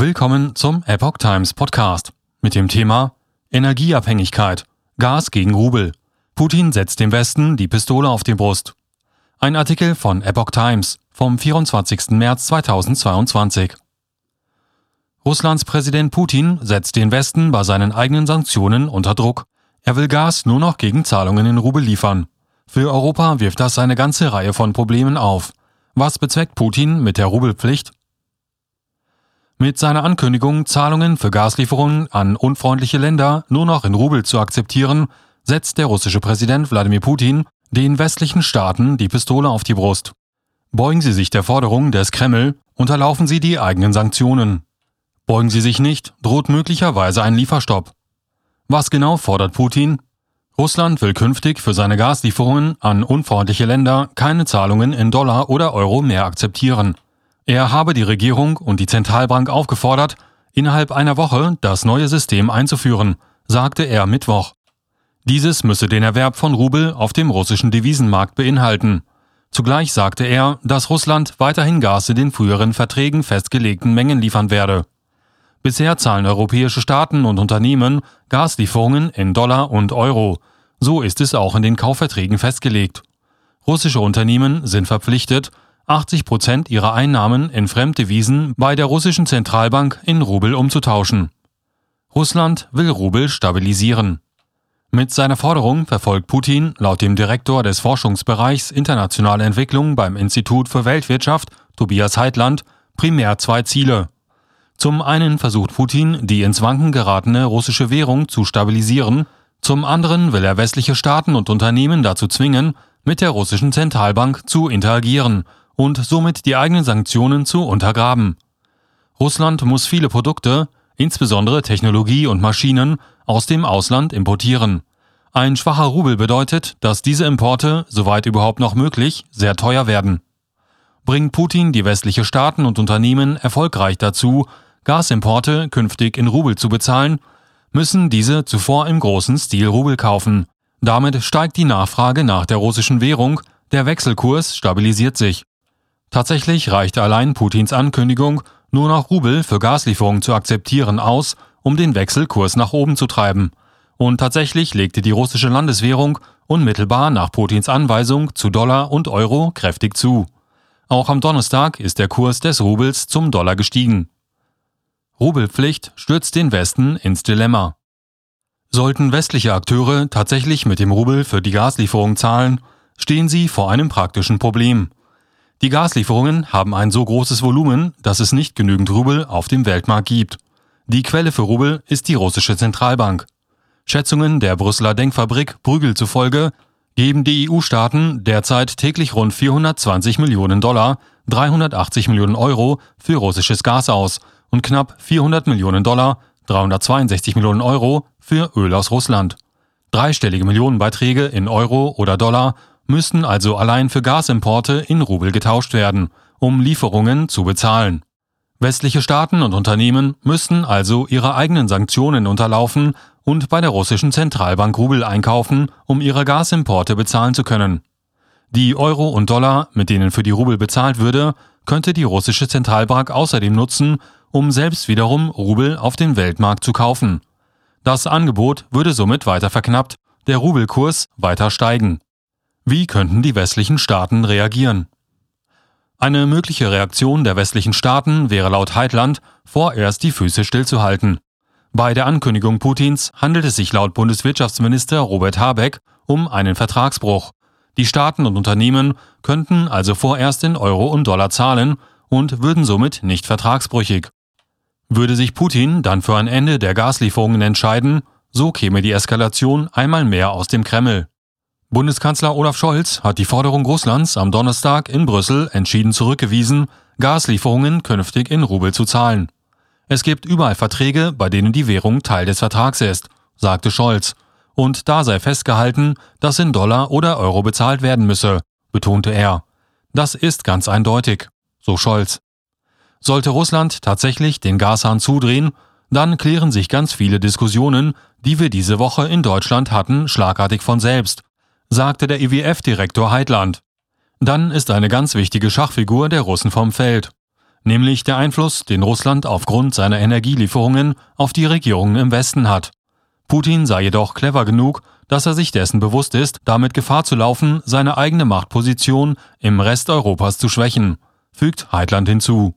Willkommen zum Epoch Times Podcast mit dem Thema Energieabhängigkeit, Gas gegen Rubel. Putin setzt dem Westen die Pistole auf die Brust. Ein Artikel von Epoch Times vom 24. März 2022. Russlands Präsident Putin setzt den Westen bei seinen eigenen Sanktionen unter Druck. Er will Gas nur noch gegen Zahlungen in Rubel liefern. Für Europa wirft das eine ganze Reihe von Problemen auf. Was bezweckt Putin mit der Rubelpflicht? Mit seiner Ankündigung, Zahlungen für Gaslieferungen an unfreundliche Länder nur noch in Rubel zu akzeptieren, setzt der russische Präsident Wladimir Putin den westlichen Staaten die Pistole auf die Brust. Beugen Sie sich der Forderung des Kreml, unterlaufen Sie die eigenen Sanktionen. Beugen Sie sich nicht, droht möglicherweise ein Lieferstopp. Was genau fordert Putin? Russland will künftig für seine Gaslieferungen an unfreundliche Länder keine Zahlungen in Dollar oder Euro mehr akzeptieren. Er habe die Regierung und die Zentralbank aufgefordert, innerhalb einer Woche das neue System einzuführen, sagte er Mittwoch. Dieses müsse den Erwerb von Rubel auf dem russischen Devisenmarkt beinhalten. Zugleich sagte er, dass Russland weiterhin Gas in den früheren Verträgen festgelegten Mengen liefern werde. Bisher zahlen europäische Staaten und Unternehmen Gaslieferungen in Dollar und Euro. So ist es auch in den Kaufverträgen festgelegt. Russische Unternehmen sind verpflichtet, 80 Prozent ihrer Einnahmen in Fremddevisen bei der russischen Zentralbank in Rubel umzutauschen. Russland will Rubel stabilisieren. Mit seiner Forderung verfolgt Putin laut dem Direktor des Forschungsbereichs Internationale Entwicklung beim Institut für Weltwirtschaft, Tobias Heitland, primär zwei Ziele. Zum einen versucht Putin, die ins Wanken geratene russische Währung zu stabilisieren, zum anderen will er westliche Staaten und Unternehmen dazu zwingen, mit der russischen Zentralbank zu interagieren und somit die eigenen Sanktionen zu untergraben. Russland muss viele Produkte, insbesondere Technologie und Maschinen, aus dem Ausland importieren. Ein schwacher Rubel bedeutet, dass diese Importe, soweit überhaupt noch möglich, sehr teuer werden. Bringt Putin die westliche Staaten und Unternehmen erfolgreich dazu, Gasimporte künftig in Rubel zu bezahlen, müssen diese zuvor im großen Stil Rubel kaufen. Damit steigt die Nachfrage nach der russischen Währung, der Wechselkurs stabilisiert sich. Tatsächlich reichte allein Putins Ankündigung, nur noch Rubel für Gaslieferungen zu akzeptieren, aus, um den Wechselkurs nach oben zu treiben. Und tatsächlich legte die russische Landeswährung unmittelbar nach Putins Anweisung zu Dollar und Euro kräftig zu. Auch am Donnerstag ist der Kurs des Rubels zum Dollar gestiegen. Rubelpflicht stürzt den Westen ins Dilemma. Sollten westliche Akteure tatsächlich mit dem Rubel für die Gaslieferung zahlen, stehen sie vor einem praktischen Problem. Die Gaslieferungen haben ein so großes Volumen, dass es nicht genügend Rubel auf dem Weltmarkt gibt. Die Quelle für Rubel ist die russische Zentralbank. Schätzungen der Brüsseler Denkfabrik Brügel zufolge geben die EU-Staaten derzeit täglich rund 420 Millionen Dollar, 380 Millionen Euro für russisches Gas aus und knapp 400 Millionen Dollar, 362 Millionen Euro für Öl aus Russland. Dreistellige Millionenbeiträge in Euro oder Dollar müssten also allein für Gasimporte in Rubel getauscht werden, um Lieferungen zu bezahlen. Westliche Staaten und Unternehmen müssten also ihre eigenen Sanktionen unterlaufen und bei der russischen Zentralbank Rubel einkaufen, um ihre Gasimporte bezahlen zu können. Die Euro und Dollar, mit denen für die Rubel bezahlt würde, könnte die russische Zentralbank außerdem nutzen, um selbst wiederum Rubel auf dem Weltmarkt zu kaufen. Das Angebot würde somit weiter verknappt, der Rubelkurs weiter steigen. Wie könnten die westlichen Staaten reagieren? Eine mögliche Reaktion der westlichen Staaten wäre laut Heitland, vorerst die Füße stillzuhalten. Bei der Ankündigung Putins handelt es sich laut Bundeswirtschaftsminister Robert Habeck um einen Vertragsbruch. Die Staaten und Unternehmen könnten also vorerst in Euro und Dollar zahlen und würden somit nicht vertragsbrüchig. Würde sich Putin dann für ein Ende der Gaslieferungen entscheiden, so käme die Eskalation einmal mehr aus dem Kreml. Bundeskanzler Olaf Scholz hat die Forderung Russlands am Donnerstag in Brüssel entschieden zurückgewiesen, Gaslieferungen künftig in Rubel zu zahlen. Es gibt überall Verträge, bei denen die Währung Teil des Vertrags ist, sagte Scholz. Und da sei festgehalten, dass in Dollar oder Euro bezahlt werden müsse, betonte er. Das ist ganz eindeutig, so Scholz. Sollte Russland tatsächlich den Gashahn zudrehen, dann klären sich ganz viele Diskussionen, die wir diese Woche in Deutschland hatten, schlagartig von selbst sagte der IWF-Direktor Heitland. Dann ist eine ganz wichtige Schachfigur der Russen vom Feld. nämlich der Einfluss, den Russland aufgrund seiner Energielieferungen auf die Regierungen im Westen hat. Putin sei jedoch clever genug, dass er sich dessen bewusst ist, damit Gefahr zu laufen, seine eigene Machtposition im Rest Europas zu schwächen, fügt Heitland hinzu.